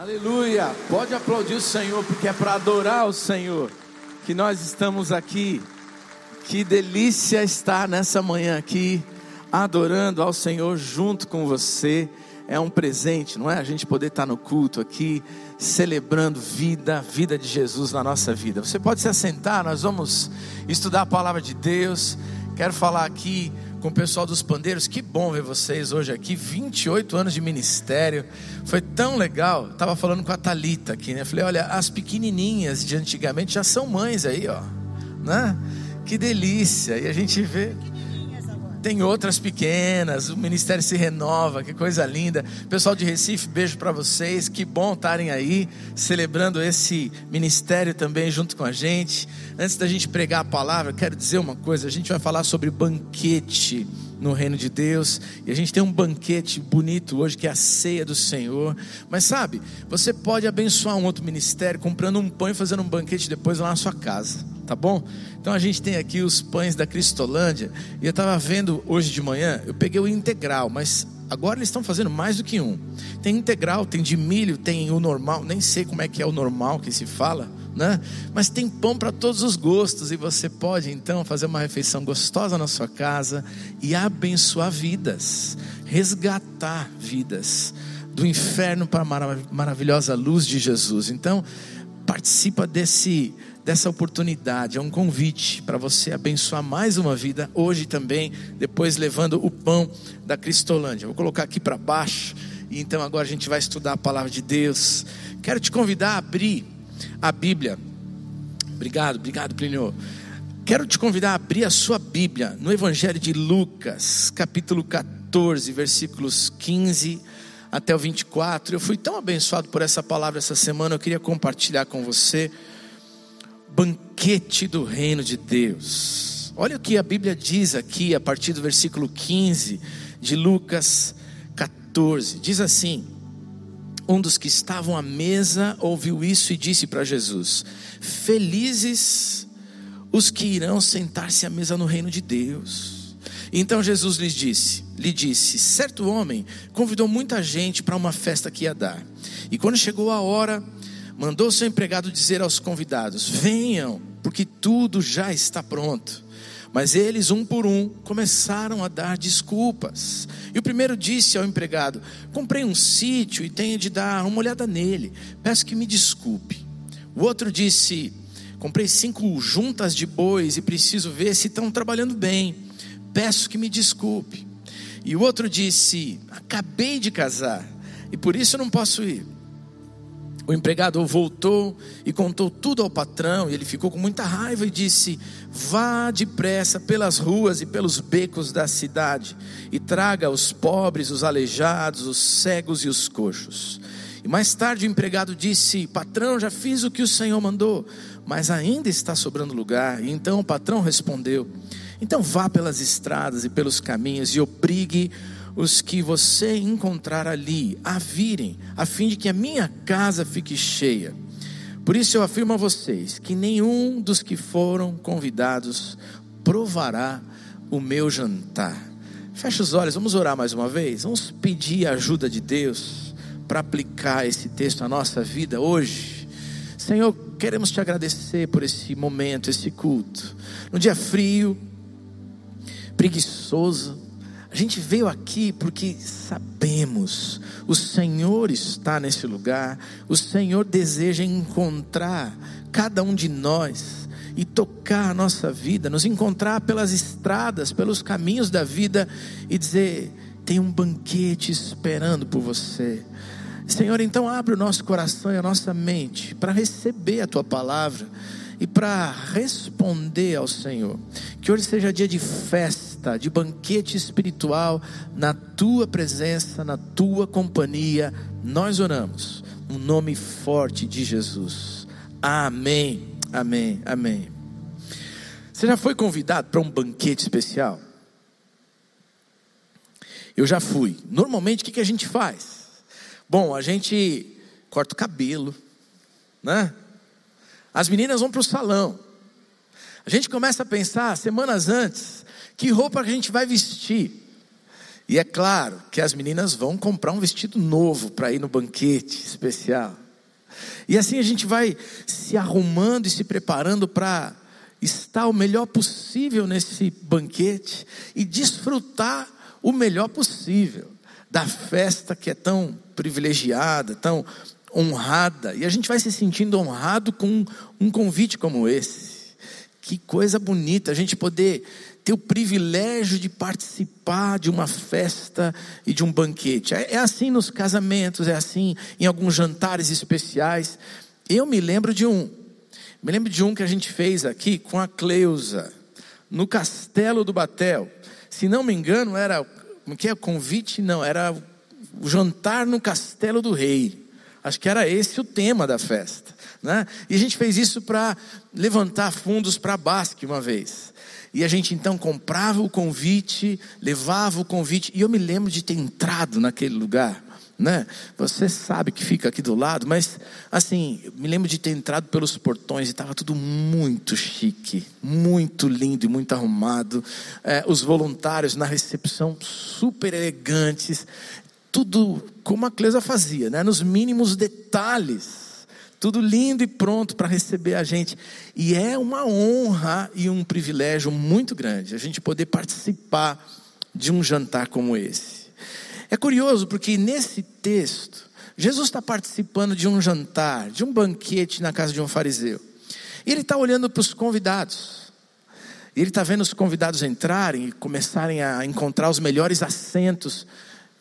Aleluia! Pode aplaudir o Senhor, porque é para adorar o Senhor que nós estamos aqui. Que delícia estar nessa manhã aqui, adorando ao Senhor junto com você. É um presente, não é? A gente poder estar no culto aqui, celebrando vida, vida de Jesus na nossa vida. Você pode se assentar, nós vamos estudar a palavra de Deus. Quero falar aqui com o pessoal dos pandeiros. Que bom ver vocês hoje aqui. 28 anos de ministério. Foi tão legal. Estava falando com a Talita aqui, né? Falei, olha, as pequenininhas de antigamente já são mães aí, ó. Né? Que delícia. E a gente vê tem outras pequenas, o ministério se renova, que coisa linda. Pessoal de Recife, beijo para vocês, que bom estarem aí celebrando esse ministério também junto com a gente. Antes da gente pregar a palavra, quero dizer uma coisa: a gente vai falar sobre banquete no reino de Deus. E a gente tem um banquete bonito hoje, que é a ceia do Senhor. Mas sabe, você pode abençoar um outro ministério comprando um pão e fazendo um banquete depois lá na sua casa, tá bom? Então a gente tem aqui os pães da Cristolândia. E eu estava vendo hoje de manhã, eu peguei o integral, mas agora eles estão fazendo mais do que um. Tem integral, tem de milho, tem o normal, nem sei como é que é o normal que se fala né? Mas tem pão para todos os gostos e você pode então fazer uma refeição gostosa na sua casa e abençoar vidas, resgatar vidas do inferno para a maravilhosa luz de Jesus. Então, participa desse dessa oportunidade, é um convite para você abençoar mais uma vida hoje também, depois levando o pão da Cristolândia. Vou colocar aqui para baixo. E então agora a gente vai estudar a palavra de Deus. Quero te convidar a abrir a Bíblia. Obrigado, obrigado, Plínio. Quero te convidar a abrir a sua Bíblia no Evangelho de Lucas, capítulo 14, versículos 15 até o 24. Eu fui tão abençoado por essa palavra essa semana, eu queria compartilhar com você. Banquete do reino de Deus. Olha o que a Bíblia diz aqui, a partir do versículo 15 de Lucas 14. Diz assim: um dos que estavam à mesa ouviu isso e disse para Jesus: Felizes os que irão sentar-se à mesa no reino de Deus. Então Jesus lhes disse, lhe disse: Certo homem convidou muita gente para uma festa que ia dar. E quando chegou a hora, mandou seu empregado dizer aos convidados: Venham, porque tudo já está pronto. Mas eles, um por um, começaram a dar desculpas. E o primeiro disse ao empregado: Comprei um sítio e tenho de dar uma olhada nele. Peço que me desculpe. O outro disse: Comprei cinco juntas de bois e preciso ver se estão trabalhando bem. Peço que me desculpe. E o outro disse: Acabei de casar e por isso não posso ir. O empregado voltou e contou tudo ao patrão, e ele ficou com muita raiva e disse: Vá depressa pelas ruas e pelos becos da cidade, e traga os pobres, os aleijados, os cegos e os coxos. E mais tarde o empregado disse: Patrão, já fiz o que o senhor mandou, mas ainda está sobrando lugar. E então o patrão respondeu: Então vá pelas estradas e pelos caminhos e obrigue os que você encontrar ali a virem, a fim de que a minha casa fique cheia. Por isso eu afirmo a vocês que nenhum dos que foram convidados provará o meu jantar. Feche os olhos, vamos orar mais uma vez. Vamos pedir a ajuda de Deus para aplicar esse texto à nossa vida hoje. Senhor, queremos te agradecer por esse momento, esse culto. No dia frio, preguiçoso, a gente veio aqui porque sabemos, o Senhor está nesse lugar, o Senhor deseja encontrar cada um de nós e tocar a nossa vida, nos encontrar pelas estradas, pelos caminhos da vida e dizer: tem um banquete esperando por você. Senhor, então abre o nosso coração e a nossa mente para receber a tua palavra e para responder ao Senhor. Que hoje seja dia de festa, de banquete espiritual, na tua presença, na tua companhia. Nós oramos, no nome forte de Jesus. Amém, amém, amém. Você já foi convidado para um banquete especial? Eu já fui. Normalmente o que a gente faz? Bom, a gente corta o cabelo, né? As meninas vão para o salão. A gente começa a pensar semanas antes que roupa a gente vai vestir. E é claro que as meninas vão comprar um vestido novo para ir no banquete especial. E assim a gente vai se arrumando e se preparando para estar o melhor possível nesse banquete e desfrutar o melhor possível da festa que é tão privilegiada, tão honrada. E a gente vai se sentindo honrado com um convite como esse. Que coisa bonita a gente poder ter o privilégio de participar de uma festa e de um banquete. É, é assim nos casamentos, é assim em alguns jantares especiais. Eu me lembro de um, me lembro de um que a gente fez aqui com a Cleusa, no Castelo do Batel. Se não me engano, era como que é convite? Não, era o jantar no Castelo do Rei. Acho que era esse o tema da festa. Né? E a gente fez isso para levantar fundos para a Basque uma vez. E a gente então comprava o convite, levava o convite, e eu me lembro de ter entrado naquele lugar. Né? Você sabe que fica aqui do lado, mas assim, me lembro de ter entrado pelos portões e estava tudo muito chique, muito lindo e muito arrumado. É, os voluntários na recepção super elegantes tudo como a Cleusa fazia, né? nos mínimos detalhes. Tudo lindo e pronto para receber a gente. E é uma honra e um privilégio muito grande a gente poder participar de um jantar como esse. É curioso porque nesse texto, Jesus está participando de um jantar, de um banquete na casa de um fariseu. E ele está olhando para os convidados. E ele está vendo os convidados entrarem e começarem a encontrar os melhores assentos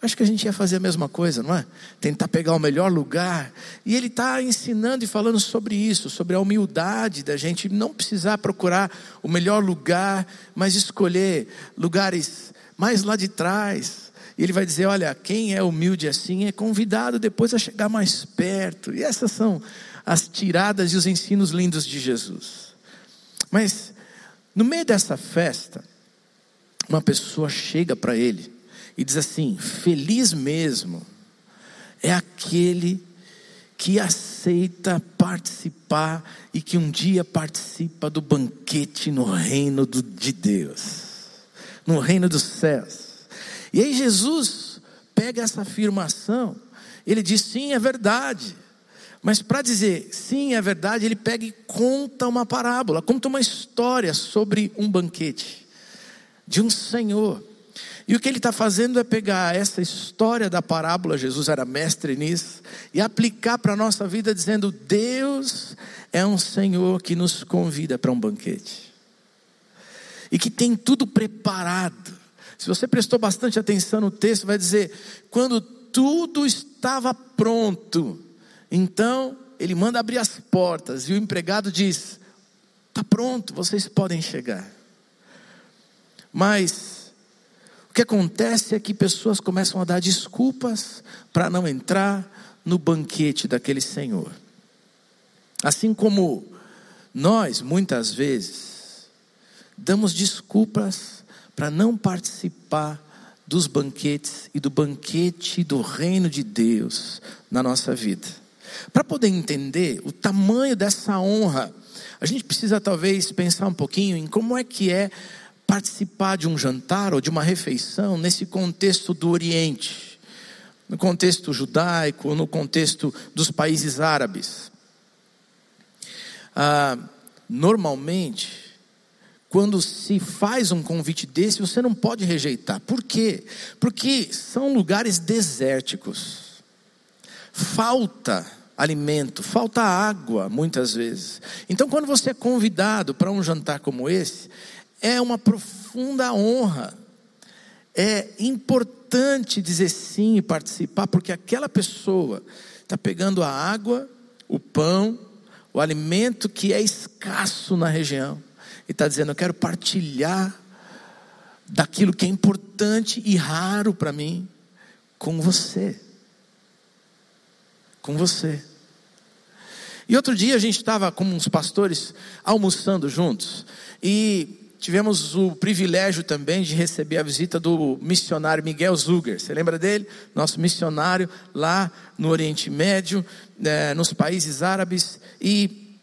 Acho que a gente ia fazer a mesma coisa, não é? Tentar pegar o melhor lugar. E ele está ensinando e falando sobre isso, sobre a humildade da gente não precisar procurar o melhor lugar, mas escolher lugares mais lá de trás. E ele vai dizer: olha, quem é humilde assim é convidado depois a chegar mais perto. E essas são as tiradas e os ensinos lindos de Jesus. Mas, no meio dessa festa, uma pessoa chega para ele e diz assim: feliz mesmo é aquele que aceita participar e que um dia participa do banquete no reino do, de Deus, no reino dos céus. E aí Jesus pega essa afirmação, ele diz: sim, é verdade. Mas para dizer sim, é verdade, ele pega e conta uma parábola, conta uma história sobre um banquete de um senhor e o que ele está fazendo é pegar essa história da parábola, Jesus era mestre nisso, e aplicar para a nossa vida, dizendo: Deus é um Senhor que nos convida para um banquete, e que tem tudo preparado. Se você prestou bastante atenção no texto, vai dizer: quando tudo estava pronto, então ele manda abrir as portas, e o empregado diz: está pronto, vocês podem chegar. Mas o que acontece é que pessoas começam a dar desculpas para não entrar no banquete daquele Senhor. Assim como nós, muitas vezes, damos desculpas para não participar dos banquetes e do banquete do reino de Deus na nossa vida. Para poder entender o tamanho dessa honra, a gente precisa talvez pensar um pouquinho em como é que é participar de um jantar ou de uma refeição nesse contexto do Oriente, no contexto judaico, no contexto dos países árabes. Ah, normalmente, quando se faz um convite desse, você não pode rejeitar. Por quê? Porque são lugares desérticos. Falta alimento, falta água muitas vezes. Então, quando você é convidado para um jantar como esse, é uma profunda honra. É importante dizer sim e participar, porque aquela pessoa está pegando a água, o pão, o alimento que é escasso na região, e está dizendo: Eu quero partilhar daquilo que é importante e raro para mim com você. Com você. E outro dia a gente estava com uns pastores almoçando juntos, e tivemos o privilégio também de receber a visita do missionário Miguel Zuger. Você lembra dele? Nosso missionário lá no Oriente Médio, né, nos países árabes. E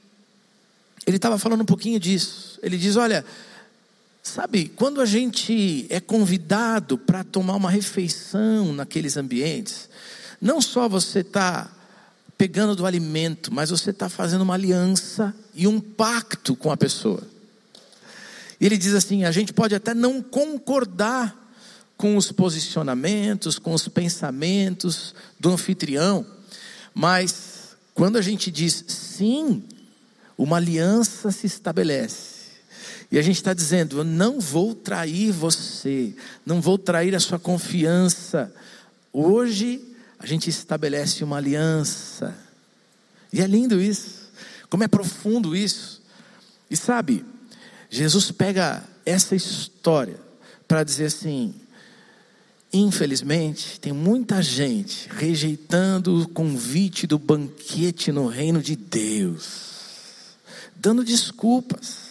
ele estava falando um pouquinho disso. Ele diz: Olha, Sabe, quando a gente é convidado para tomar uma refeição naqueles ambientes, não só você está pegando do alimento, mas você está fazendo uma aliança e um pacto com a pessoa. Ele diz assim: a gente pode até não concordar com os posicionamentos, com os pensamentos do anfitrião, mas quando a gente diz sim, uma aliança se estabelece. E a gente está dizendo: eu não vou trair você, não vou trair a sua confiança. Hoje a gente estabelece uma aliança. E é lindo isso, como é profundo isso. E sabe, Jesus pega essa história para dizer assim: infelizmente, tem muita gente rejeitando o convite do banquete no reino de Deus, dando desculpas.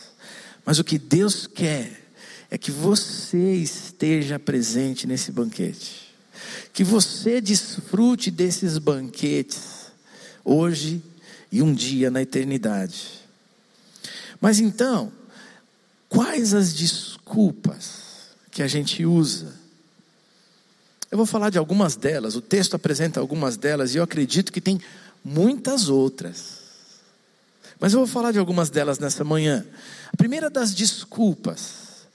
Mas o que Deus quer é que você esteja presente nesse banquete, que você desfrute desses banquetes hoje e um dia na eternidade. Mas então, quais as desculpas que a gente usa? Eu vou falar de algumas delas, o texto apresenta algumas delas e eu acredito que tem muitas outras. Mas eu vou falar de algumas delas nessa manhã. A primeira das desculpas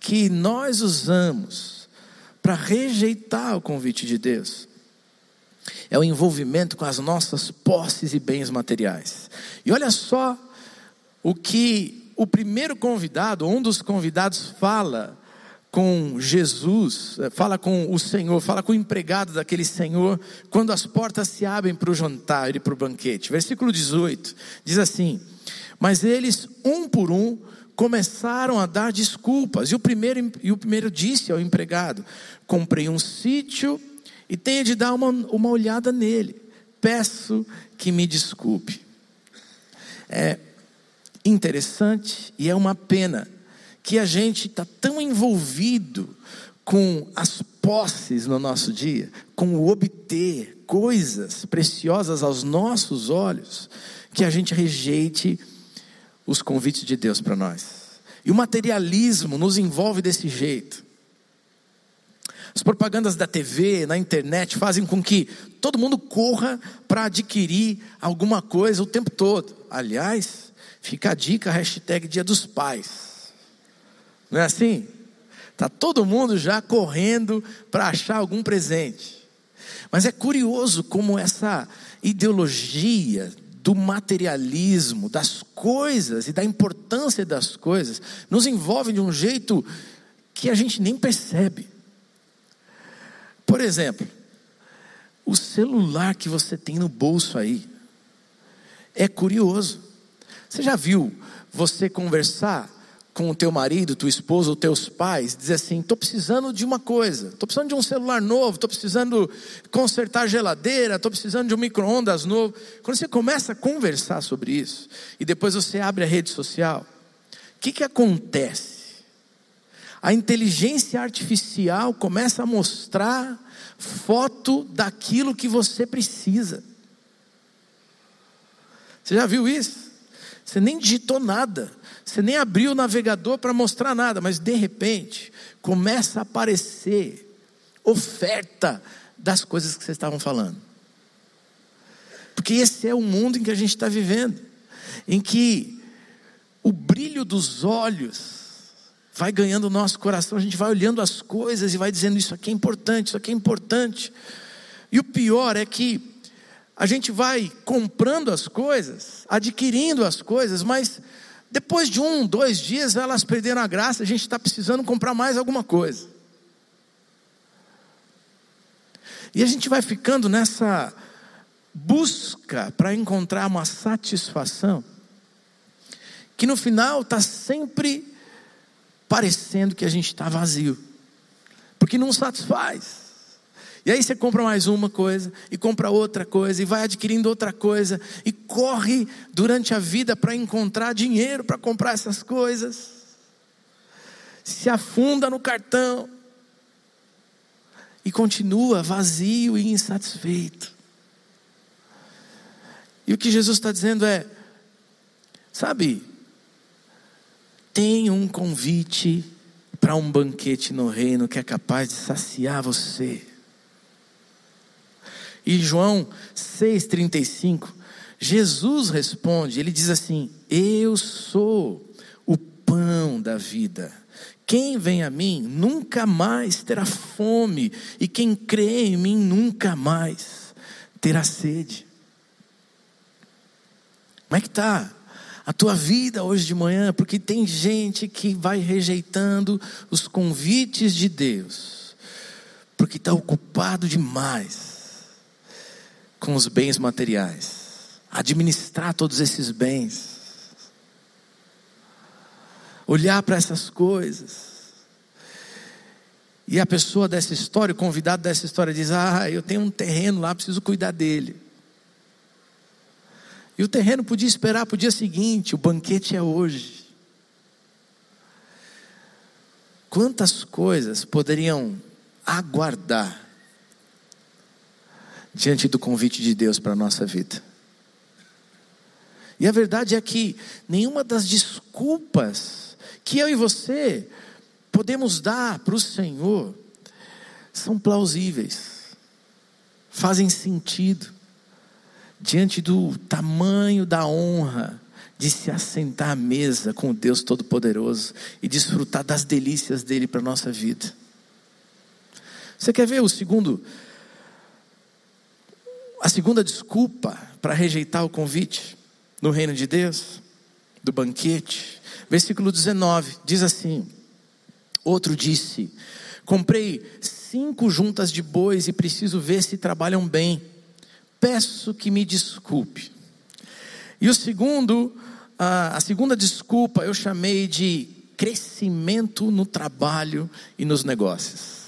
que nós usamos para rejeitar o convite de Deus é o envolvimento com as nossas posses e bens materiais. E olha só o que o primeiro convidado, um dos convidados, fala com Jesus, eh, fala com o Senhor, fala com o empregado daquele Senhor, quando as portas se abrem para o jantar e para o banquete. Versículo 18 diz assim: Mas eles, um por um, começaram a dar desculpas. E o primeiro, e o primeiro disse ao empregado: Comprei um sítio e tenho de dar uma, uma olhada nele. Peço que me desculpe. É interessante e é uma pena que a gente está tão envolvido com as posses no nosso dia, com o obter coisas preciosas aos nossos olhos, que a gente rejeite os convites de Deus para nós. E o materialismo nos envolve desse jeito. As propagandas da TV, na internet, fazem com que todo mundo corra para adquirir alguma coisa o tempo todo. Aliás, fica a dica, hashtag Dia dos Pais. Não é assim? Está todo mundo já correndo para achar algum presente. Mas é curioso como essa ideologia do materialismo, das coisas e da importância das coisas, nos envolve de um jeito que a gente nem percebe. Por exemplo, o celular que você tem no bolso aí é curioso. Você já viu você conversar com o teu marido, tua esposa ou teus pais, dizer assim: estou precisando de uma coisa, estou precisando de um celular novo, estou precisando consertar a geladeira, estou precisando de um micro-ondas novo. Quando você começa a conversar sobre isso, e depois você abre a rede social, o que, que acontece? A inteligência artificial começa a mostrar foto daquilo que você precisa. Você já viu isso? Você nem digitou nada você nem abriu o navegador para mostrar nada, mas de repente começa a aparecer oferta das coisas que vocês estavam falando. Porque esse é o mundo em que a gente está vivendo, em que o brilho dos olhos vai ganhando o nosso coração, a gente vai olhando as coisas e vai dizendo: Isso aqui é importante, isso aqui é importante. E o pior é que a gente vai comprando as coisas, adquirindo as coisas, mas depois de um, dois dias, elas perderam a graça, a gente está precisando comprar mais alguma coisa. E a gente vai ficando nessa busca para encontrar uma satisfação, que no final está sempre parecendo que a gente está vazio, porque não satisfaz. E aí você compra mais uma coisa, e compra outra coisa, e vai adquirindo outra coisa, e corre durante a vida para encontrar dinheiro para comprar essas coisas. Se afunda no cartão, e continua vazio e insatisfeito. E o que Jesus está dizendo é: sabe, tem um convite para um banquete no reino que é capaz de saciar você. E João 6,35, Jesus responde, ele diz assim: Eu sou o pão da vida. Quem vem a mim nunca mais terá fome, e quem crê em mim nunca mais terá sede. Como é que está a tua vida hoje de manhã? Porque tem gente que vai rejeitando os convites de Deus, porque está ocupado demais com os bens materiais, administrar todos esses bens, olhar para essas coisas. E a pessoa dessa história, o convidado dessa história, diz: Ah, eu tenho um terreno lá, preciso cuidar dele. E o terreno podia esperar para o dia seguinte, o banquete é hoje. Quantas coisas poderiam aguardar diante do convite de Deus para a nossa vida. E a verdade é que nenhuma das desculpas que eu e você podemos dar para o Senhor são plausíveis, fazem sentido, diante do tamanho da honra de se assentar à mesa com o Deus Todo-Poderoso e desfrutar das delícias dele para a nossa vida. Você quer ver o segundo a segunda desculpa para rejeitar o convite no reino de Deus, do banquete, versículo 19, diz assim: Outro disse: Comprei cinco juntas de bois e preciso ver se trabalham bem. Peço que me desculpe. E o segundo, a segunda desculpa eu chamei de crescimento no trabalho e nos negócios.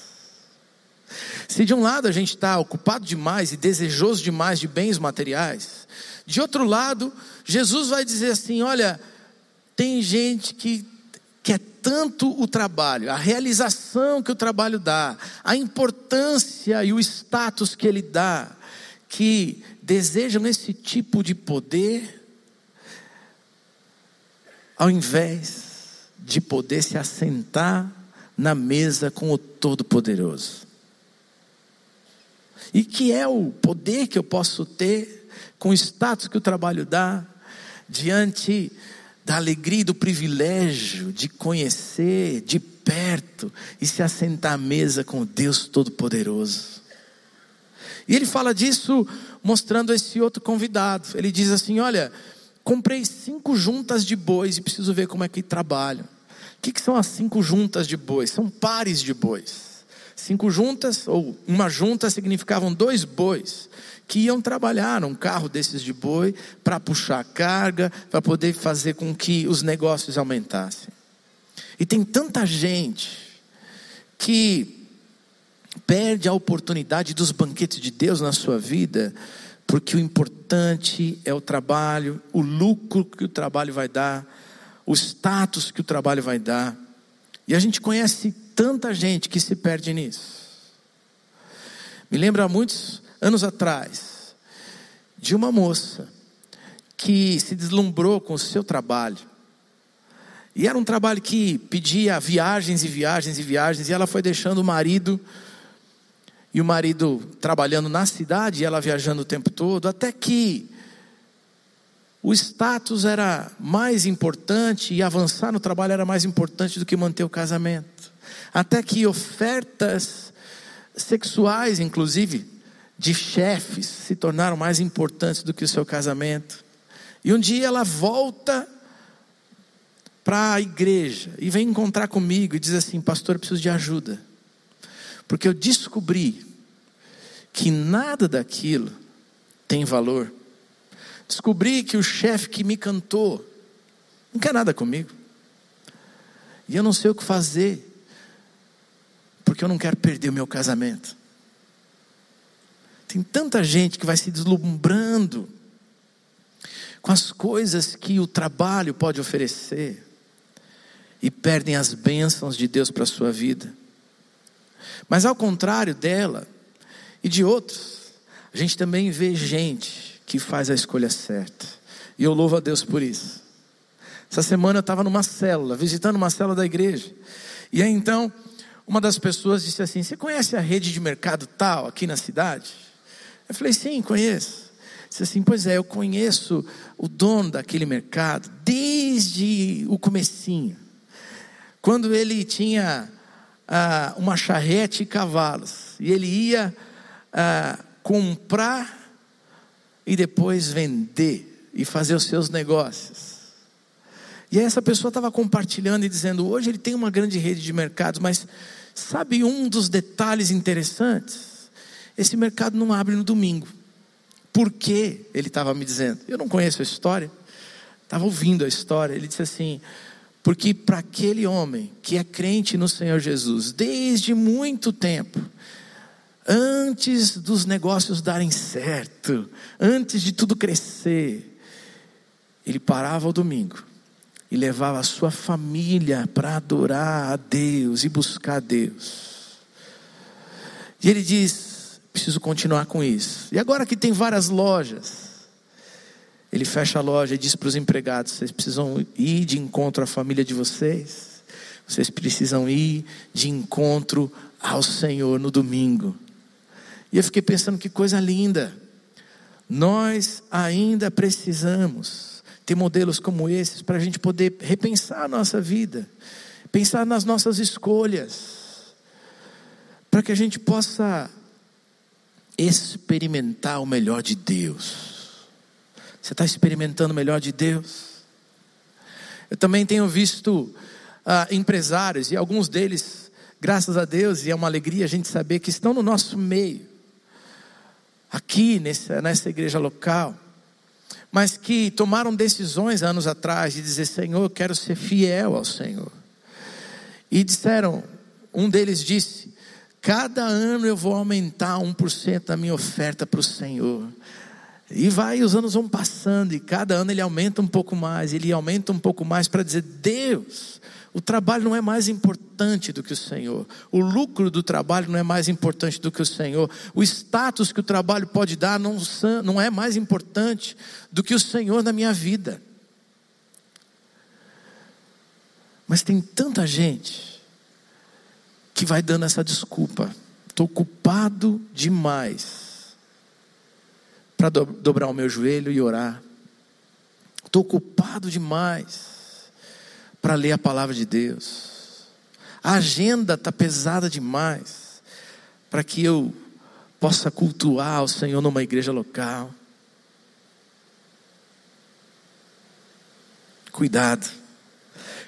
Se de um lado a gente está ocupado demais e desejoso demais de bens materiais, de outro lado, Jesus vai dizer assim: olha, tem gente que quer tanto o trabalho, a realização que o trabalho dá, a importância e o status que ele dá, que desejam esse tipo de poder, ao invés de poder se assentar na mesa com o Todo-Poderoso. E que é o poder que eu posso ter com o status que o trabalho dá diante da alegria e do privilégio de conhecer de perto e se assentar à mesa com o Deus Todo-Poderoso. E ele fala disso mostrando esse outro convidado. Ele diz assim: Olha, comprei cinco juntas de bois e preciso ver como é que trabalham. O que, que são as cinco juntas de bois? São pares de bois. Cinco juntas, ou uma junta, significavam dois bois que iam trabalhar num carro desses de boi para puxar carga, para poder fazer com que os negócios aumentassem. E tem tanta gente que perde a oportunidade dos banquetes de Deus na sua vida, porque o importante é o trabalho, o lucro que o trabalho vai dar, o status que o trabalho vai dar. E a gente conhece tanta gente que se perde nisso. Me lembro há muitos anos atrás de uma moça que se deslumbrou com o seu trabalho. E era um trabalho que pedia viagens e viagens e viagens, e ela foi deixando o marido, e o marido trabalhando na cidade, e ela viajando o tempo todo, até que o status era mais importante e avançar no trabalho era mais importante do que manter o casamento até que ofertas sexuais, inclusive, de chefes, se tornaram mais importantes do que o seu casamento. E um dia ela volta para a igreja e vem encontrar comigo e diz assim: Pastor, eu preciso de ajuda, porque eu descobri que nada daquilo tem valor. Descobri que o chefe que me cantou não quer nada comigo, e eu não sei o que fazer porque eu não quero perder o meu casamento. Tem tanta gente que vai se deslumbrando com as coisas que o trabalho pode oferecer e perdem as bênçãos de Deus para a sua vida. Mas ao contrário dela e de outros, a gente também vê gente que faz a escolha certa. E eu louvo a Deus por isso. Essa semana eu estava numa célula, visitando uma célula da igreja. E aí então, uma das pessoas disse assim: Você conhece a rede de mercado tal aqui na cidade? Eu falei: Sim, conheço. Disse assim: Pois é, eu conheço o dono daquele mercado desde o comecinho. Quando ele tinha ah, uma charrete e cavalos. E ele ia ah, comprar e depois vender e fazer os seus negócios. E aí essa pessoa estava compartilhando e dizendo: hoje ele tem uma grande rede de mercados, mas sabe um dos detalhes interessantes? Esse mercado não abre no domingo. Por quê? Ele estava me dizendo. Eu não conheço a história. Estava ouvindo a história. Ele disse assim: porque para aquele homem que é crente no Senhor Jesus, desde muito tempo, antes dos negócios darem certo, antes de tudo crescer, ele parava ao domingo e levava a sua família para adorar a Deus e buscar a Deus. E ele diz: preciso continuar com isso. E agora que tem várias lojas, ele fecha a loja e diz para os empregados: vocês precisam ir de encontro à família de vocês, vocês precisam ir de encontro ao Senhor no domingo. E eu fiquei pensando que coisa linda. Nós ainda precisamos ter modelos como esses para a gente poder repensar a nossa vida, pensar nas nossas escolhas, para que a gente possa experimentar o melhor de Deus. Você está experimentando o melhor de Deus? Eu também tenho visto ah, empresários, e alguns deles, graças a Deus, e é uma alegria a gente saber que estão no nosso meio, aqui nessa, nessa igreja local, mas que tomaram decisões anos atrás de dizer: Senhor, eu quero ser fiel ao Senhor. E disseram, um deles disse: Cada ano eu vou aumentar 1% da minha oferta para o Senhor. E vai, os anos vão passando, e cada ano ele aumenta um pouco mais, ele aumenta um pouco mais para dizer: Deus, o trabalho não é mais importante do que o Senhor, o lucro do trabalho não é mais importante do que o Senhor, o status que o trabalho pode dar não, não é mais importante do que o Senhor na minha vida. Mas tem tanta gente que vai dando essa desculpa, estou ocupado demais para do, dobrar o meu joelho e orar. Estou ocupado demais para ler a palavra de Deus. A agenda está pesada demais para que eu possa cultuar o Senhor numa igreja local. Cuidado,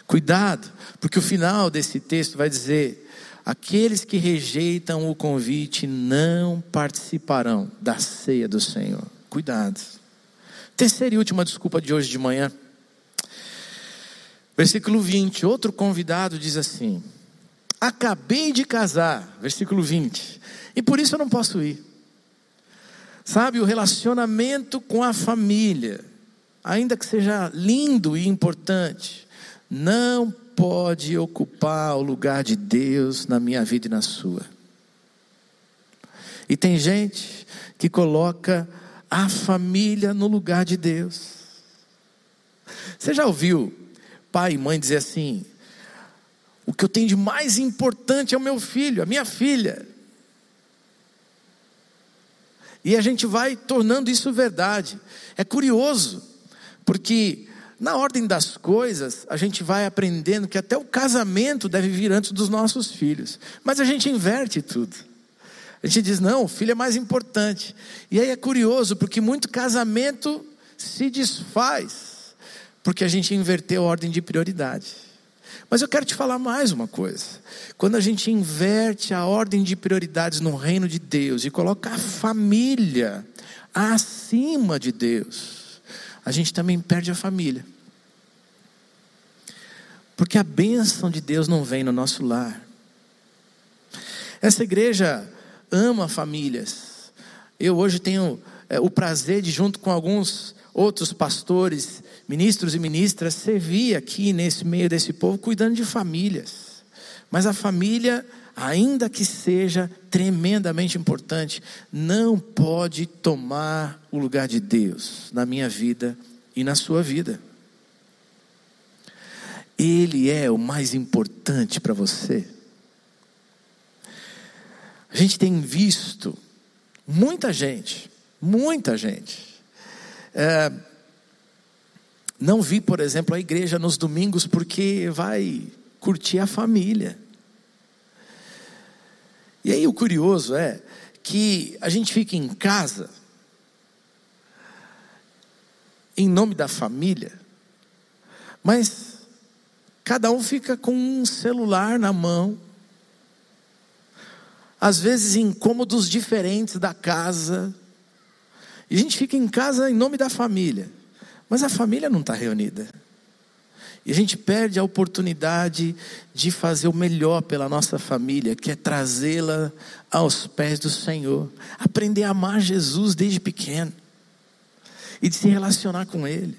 cuidado, porque o final desse texto vai dizer: Aqueles que rejeitam o convite não participarão da ceia do Senhor. Cuidado. Terceira e última desculpa de hoje de manhã. Versículo 20. Outro convidado diz assim: Acabei de casar. Versículo 20. E por isso eu não posso ir. Sabe, o relacionamento com a família, ainda que seja lindo e importante, não pode ocupar o lugar de Deus na minha vida e na sua. E tem gente que coloca a família no lugar de Deus. Você já ouviu pai e mãe dizer assim: o que eu tenho de mais importante é o meu filho, a minha filha. E a gente vai tornando isso verdade. É curioso, porque na ordem das coisas, a gente vai aprendendo que até o casamento deve vir antes dos nossos filhos. Mas a gente inverte tudo. A gente diz, não, o filho é mais importante. E aí é curioso, porque muito casamento se desfaz, porque a gente inverteu a ordem de prioridade. Mas eu quero te falar mais uma coisa. Quando a gente inverte a ordem de prioridades no reino de Deus e coloca a família acima de Deus, a gente também perde a família. Porque a bênção de Deus não vem no nosso lar. Essa igreja ama famílias. Eu hoje tenho é, o prazer de, junto com alguns outros pastores, ministros e ministras, servir aqui nesse meio desse povo, cuidando de famílias. Mas a família, ainda que seja tremendamente importante, não pode tomar o lugar de Deus na minha vida e na sua vida. Ele é o mais importante para você. A gente tem visto muita gente, muita gente. É, não vi, por exemplo, a igreja nos domingos porque vai curtir a família. E aí o curioso é que a gente fica em casa, em nome da família, mas cada um fica com um celular na mão, às vezes em cômodos diferentes da casa, e a gente fica em casa em nome da família, mas a família não está reunida. E a gente perde a oportunidade de fazer o melhor pela nossa família, que é trazê-la aos pés do Senhor, aprender a amar Jesus desde pequeno e de se relacionar com Ele.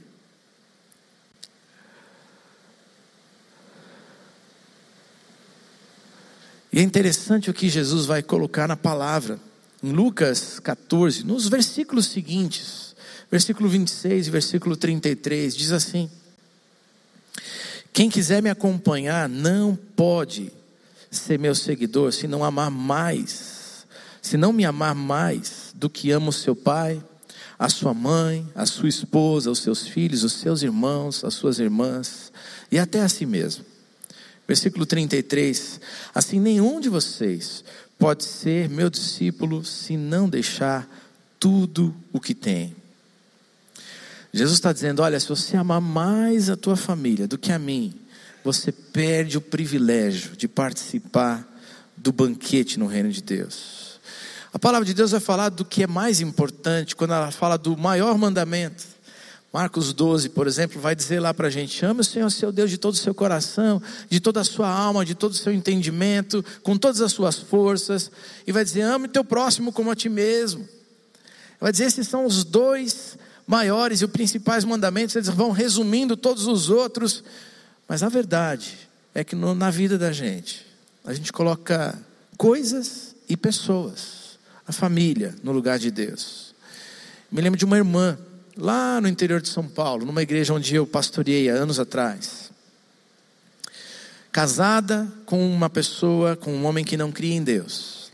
E é interessante o que Jesus vai colocar na palavra, em Lucas 14, nos versículos seguintes, versículo 26 e versículo 33, diz assim: quem quiser me acompanhar não pode ser meu seguidor se não amar mais, se não me amar mais do que ama o seu pai, a sua mãe, a sua esposa, os seus filhos, os seus irmãos, as suas irmãs e até a si mesmo. Versículo 33: Assim nenhum de vocês pode ser meu discípulo se não deixar tudo o que tem. Jesus está dizendo: olha, se você amar mais a tua família do que a mim, você perde o privilégio de participar do banquete no reino de Deus. A palavra de Deus vai falar do que é mais importante quando ela fala do maior mandamento. Marcos 12, por exemplo, vai dizer lá para a gente: ame o Senhor seu Deus de todo o seu coração, de toda a sua alma, de todo o seu entendimento, com todas as suas forças, e vai dizer: ame o teu próximo como a ti mesmo. Vai dizer: esses são os dois maiores e os principais mandamentos, eles vão resumindo todos os outros, mas a verdade é que no, na vida da gente, a gente coloca coisas e pessoas, a família, no lugar de Deus. Me lembro de uma irmã, lá no interior de São Paulo, numa igreja onde eu pastoreei há anos atrás. Casada com uma pessoa, com um homem que não cria em Deus.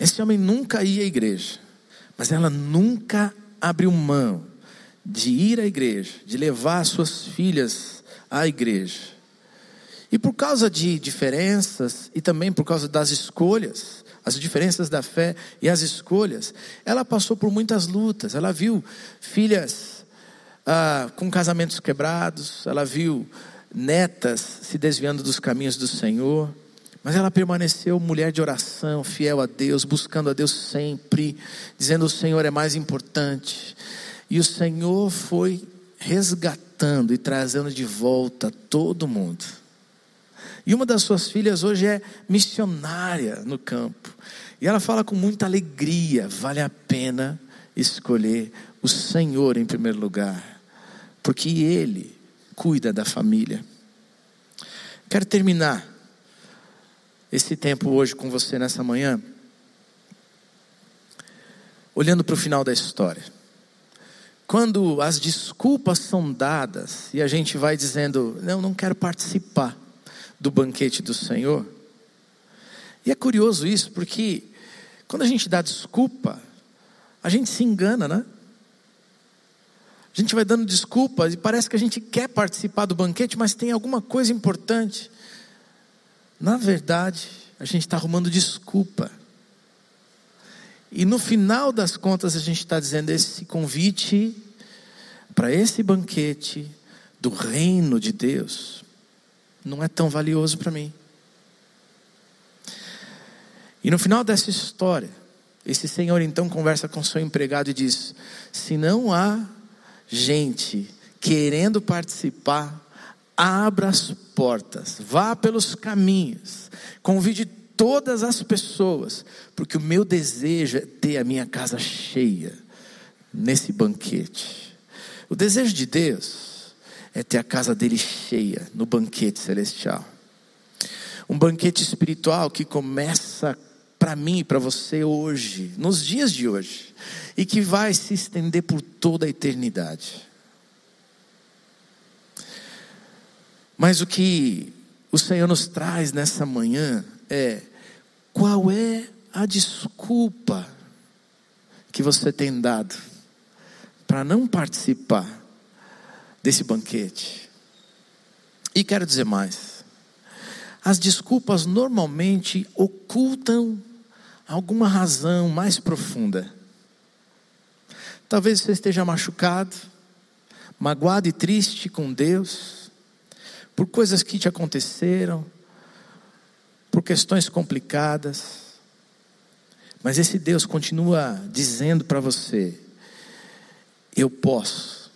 Esse homem nunca ia à igreja, mas ela nunca abriu mão de ir à igreja, de levar suas filhas à igreja. E por causa de diferenças e também por causa das escolhas, as diferenças da fé e as escolhas, ela passou por muitas lutas. Ela viu filhas ah, com casamentos quebrados, ela viu netas se desviando dos caminhos do Senhor. Mas ela permaneceu mulher de oração, fiel a Deus, buscando a Deus sempre, dizendo: O Senhor é mais importante. E o Senhor foi resgatando e trazendo de volta todo mundo. E uma das suas filhas hoje é missionária no campo. E ela fala com muita alegria: vale a pena escolher o Senhor em primeiro lugar, porque Ele cuida da família. Quero terminar esse tempo hoje com você nessa manhã, olhando para o final da história. Quando as desculpas são dadas e a gente vai dizendo, não, não quero participar do banquete do Senhor. E é curioso isso, porque quando a gente dá desculpa, a gente se engana, né? A gente vai dando desculpas e parece que a gente quer participar do banquete, mas tem alguma coisa importante. Na verdade, a gente está arrumando desculpa. E no final das contas, a gente está dizendo: esse convite para esse banquete do reino de Deus não é tão valioso para mim. E no final dessa história, esse senhor então conversa com seu empregado e diz: se não há gente querendo participar, abra as portas, vá pelos caminhos, convide todas as pessoas, porque o meu desejo é ter a minha casa cheia nesse banquete. O desejo de Deus é ter a casa dele cheia no banquete celestial. Um banquete espiritual que começa para mim e para você hoje, nos dias de hoje, e que vai se estender por toda a eternidade. Mas o que o Senhor nos traz nessa manhã é qual é a desculpa que você tem dado para não participar desse banquete? E quero dizer mais: as desculpas normalmente ocultam alguma razão mais profunda. Talvez você esteja machucado, magoado e triste com Deus, por coisas que te aconteceram, por questões complicadas. Mas esse Deus continua dizendo para você: eu posso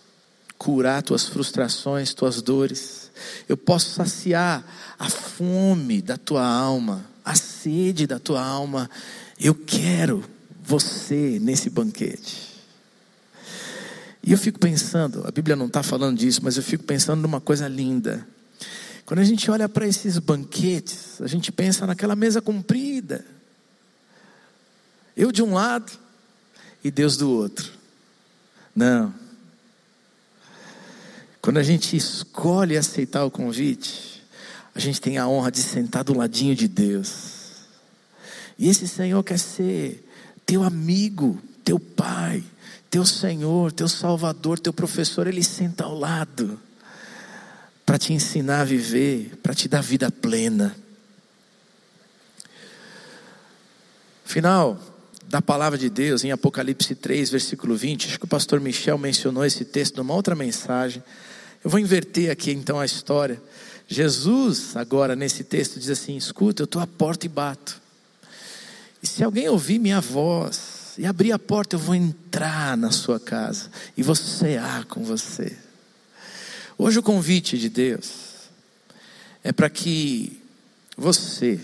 curar tuas frustrações, tuas dores, eu posso saciar a fome da tua alma, a sede da tua alma. Eu quero você nesse banquete. E eu fico pensando, a Bíblia não está falando disso, mas eu fico pensando numa coisa linda. Quando a gente olha para esses banquetes, a gente pensa naquela mesa comprida. Eu de um lado e Deus do outro. Não. Quando a gente escolhe aceitar o convite, a gente tem a honra de sentar do ladinho de Deus. E esse Senhor quer ser teu amigo, teu pai, teu Senhor, teu Salvador, teu professor, Ele senta ao lado para te ensinar a viver, para te dar vida plena. Final da palavra de Deus em Apocalipse 3, versículo 20. Acho que o pastor Michel mencionou esse texto numa outra mensagem. Eu vou inverter aqui então a história. Jesus, agora nesse texto, diz assim: Escuta, eu estou à porta e bato. E se alguém ouvir minha voz e abrir a porta, eu vou entrar na sua casa e vou cear com você. Hoje o convite de Deus é para que você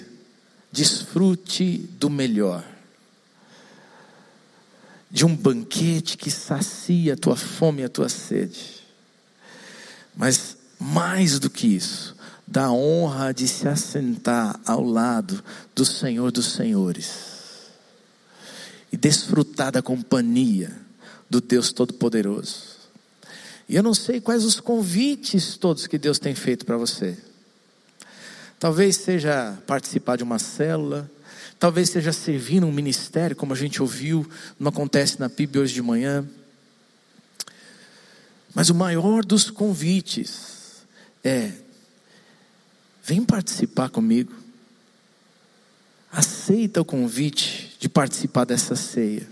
desfrute do melhor, de um banquete que sacia a tua fome e a tua sede, mas mais do que isso, da honra de se assentar ao lado do Senhor dos Senhores e desfrutar da companhia do Deus Todo-Poderoso. E eu não sei quais os convites todos que Deus tem feito para você. Talvez seja participar de uma célula, talvez seja servir num ministério, como a gente ouviu, não acontece na PIB hoje de manhã. Mas o maior dos convites é: vem participar comigo. Aceita o convite de participar dessa ceia.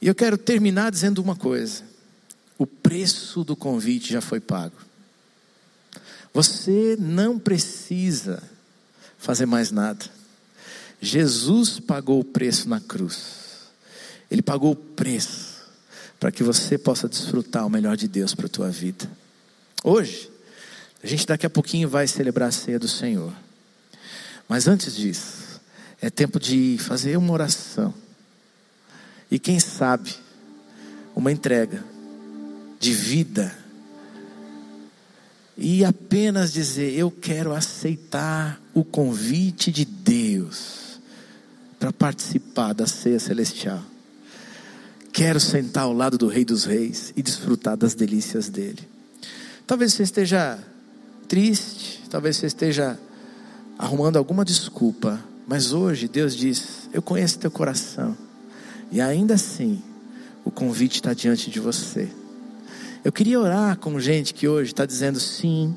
E eu quero terminar dizendo uma coisa o preço do convite já foi pago. Você não precisa fazer mais nada. Jesus pagou o preço na cruz. Ele pagou o preço para que você possa desfrutar o melhor de Deus para a tua vida. Hoje, a gente daqui a pouquinho vai celebrar a ceia do Senhor. Mas antes disso, é tempo de fazer uma oração. E quem sabe, uma entrega de vida. E apenas dizer: Eu quero aceitar o convite de Deus para participar da ceia celestial. Quero sentar ao lado do Rei dos Reis e desfrutar das delícias dele. Talvez você esteja triste, talvez você esteja arrumando alguma desculpa, mas hoje Deus diz: Eu conheço teu coração, e ainda assim, o convite está diante de você. Eu queria orar com gente que hoje está dizendo sim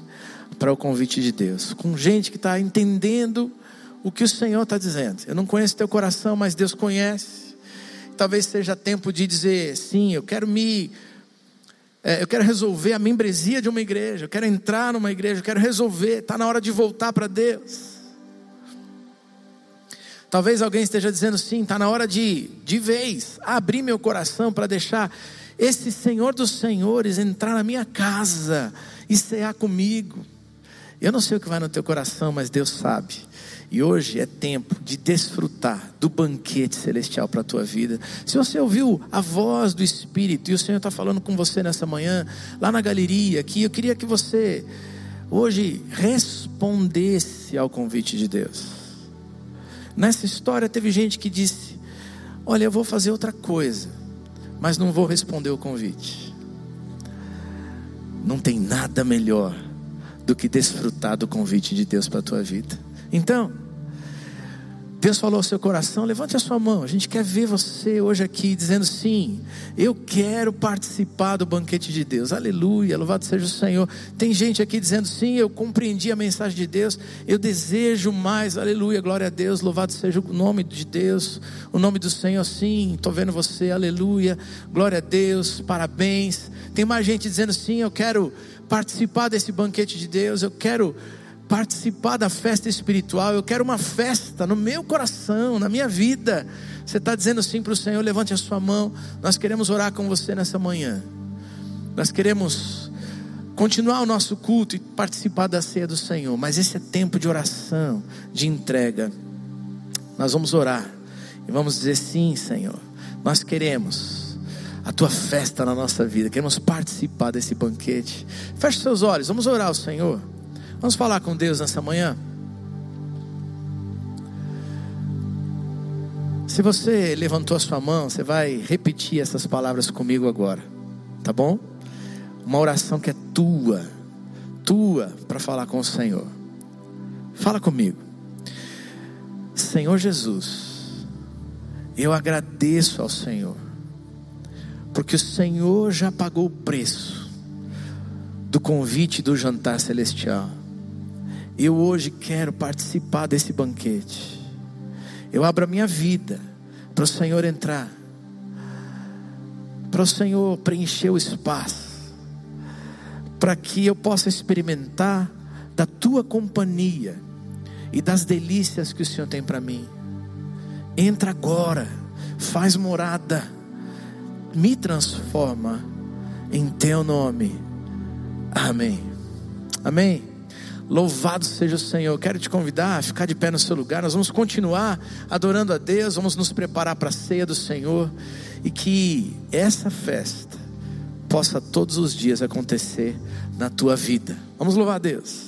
para o convite de Deus, com gente que está entendendo o que o Senhor está dizendo. Eu não conheço teu coração, mas Deus conhece. Talvez seja tempo de dizer sim, eu quero me. É, eu quero resolver a membresia de uma igreja, eu quero entrar numa igreja, eu quero resolver, está na hora de voltar para Deus. Talvez alguém esteja dizendo sim, está na hora de, de vez, abrir meu coração para deixar esse Senhor dos Senhores entrar na minha casa e cear comigo. Eu não sei o que vai no teu coração, mas Deus sabe. E hoje é tempo de desfrutar do banquete celestial para a tua vida. Se você ouviu a voz do Espírito e o Senhor está falando com você nessa manhã, lá na galeria, aqui, eu queria que você hoje respondesse ao convite de Deus. Nessa história teve gente que disse: Olha, eu vou fazer outra coisa mas não vou responder o convite. Não tem nada melhor do que desfrutar do convite de Deus para a tua vida. Então, Deus falou ao seu coração, levante a sua mão. A gente quer ver você hoje aqui dizendo sim, eu quero participar do banquete de Deus. Aleluia, louvado seja o Senhor. Tem gente aqui dizendo sim, eu compreendi a mensagem de Deus, eu desejo mais. Aleluia, glória a Deus, louvado seja o nome de Deus, o nome do Senhor. Sim, estou vendo você. Aleluia, glória a Deus, parabéns. Tem mais gente dizendo sim, eu quero participar desse banquete de Deus, eu quero participar da festa espiritual, eu quero uma festa no meu coração, na minha vida. Você está dizendo sim para o Senhor, levante a sua mão. Nós queremos orar com você nessa manhã. Nós queremos continuar o nosso culto e participar da ceia do Senhor, mas esse é tempo de oração, de entrega. Nós vamos orar e vamos dizer sim, Senhor. Nós queremos a tua festa na nossa vida, queremos participar desse banquete. Feche seus olhos, vamos orar ao Senhor. Vamos falar com Deus nessa manhã? Se você levantou a sua mão, você vai repetir essas palavras comigo agora, tá bom? Uma oração que é tua, tua, para falar com o Senhor. Fala comigo, Senhor Jesus, eu agradeço ao Senhor, porque o Senhor já pagou o preço do convite do jantar celestial. Eu hoje quero participar desse banquete. Eu abro a minha vida para o Senhor entrar, para o Senhor preencher o espaço, para que eu possa experimentar da tua companhia e das delícias que o Senhor tem para mim. Entra agora, faz morada, me transforma em teu nome. Amém. Amém. Louvado seja o Senhor. Quero te convidar a ficar de pé no seu lugar. Nós vamos continuar adorando a Deus, vamos nos preparar para a ceia do Senhor e que essa festa possa todos os dias acontecer na tua vida. Vamos louvar a Deus.